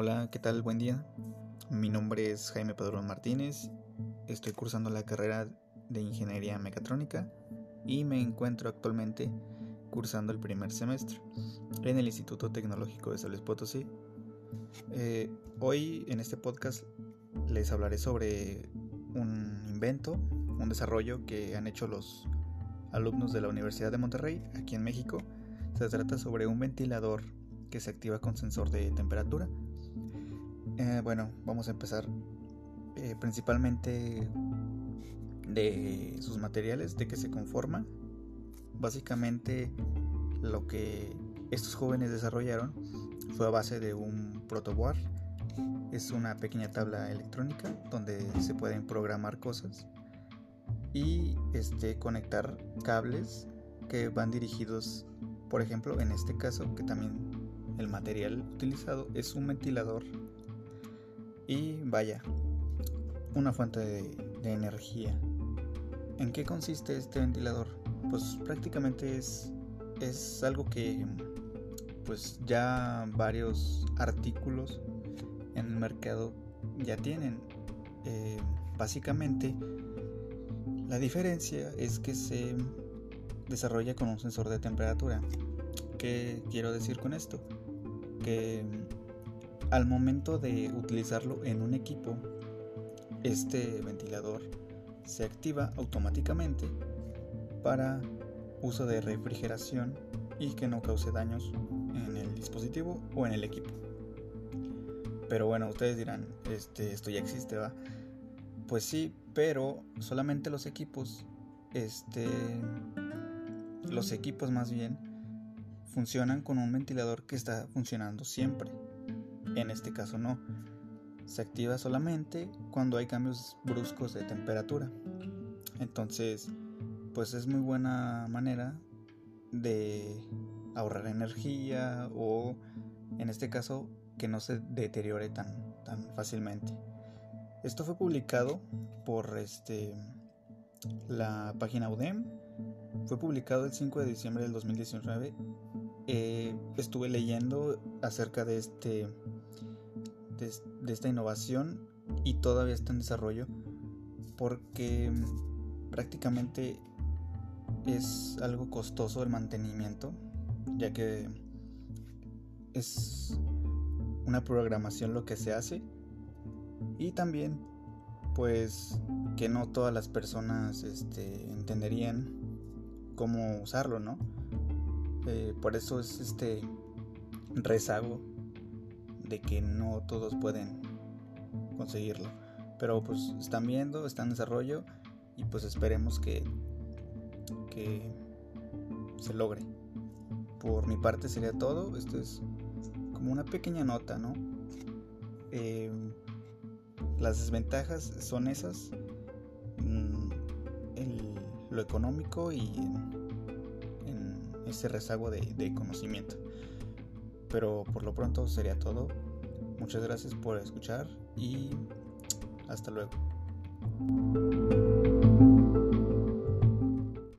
Hola, ¿qué tal? Buen día. Mi nombre es Jaime Padrón Martínez. Estoy cursando la carrera de Ingeniería Mecatrónica y me encuentro actualmente cursando el primer semestre en el Instituto Tecnológico de San Potosí. Eh, hoy en este podcast les hablaré sobre un invento, un desarrollo que han hecho los alumnos de la Universidad de Monterrey, aquí en México. Se trata sobre un ventilador que se activa con sensor de temperatura. Eh, bueno, vamos a empezar eh, principalmente de sus materiales, de que se conforma. Básicamente lo que estos jóvenes desarrollaron fue a base de un protoboard. Es una pequeña tabla electrónica donde se pueden programar cosas y este, conectar cables que van dirigidos, por ejemplo, en este caso, que también el material utilizado es un ventilador y vaya, una fuente de, energía. ¿En qué consiste este ventilador? Pues prácticamente es, es algo que pues ya varios artículos en el mercado ya tienen. Eh, básicamente la diferencia es que se desarrolla con un sensor de temperatura. ¿Qué quiero decir con esto? Que al momento de utilizarlo en un equipo, este ventilador se activa automáticamente para uso de refrigeración y que no cause daños en el dispositivo o en el equipo. Pero bueno, ustedes dirán, este, esto ya existe, ¿va? Pues sí, pero solamente los equipos, este, los equipos más bien, funcionan con un ventilador que está funcionando siempre. En este caso no. Se activa solamente cuando hay cambios bruscos de temperatura. Entonces, pues es muy buena manera de ahorrar energía o en este caso que no se deteriore tan, tan fácilmente. Esto fue publicado por este, la página UDEM. Fue publicado el 5 de diciembre del 2019. Eh, estuve leyendo acerca de este de, esta innovación y todavía está en desarrollo porque prácticamente es algo costoso el mantenimiento ya que es una programación lo que se hace. Y también pues que no todas las personas este, entenderían cómo usarlo no eh, por eso es este rezago de que no todos pueden conseguirlo. Pero pues están viendo, están en desarrollo y pues esperemos que, que se logre. Por mi parte sería todo. Esto es como una pequeña nota, ¿no? Eh, las desventajas son esas. Mm, lo económico y en, ese rezago de conocimiento. Pero por lo pronto sería todo. Muchas gracias por escuchar y hasta luego.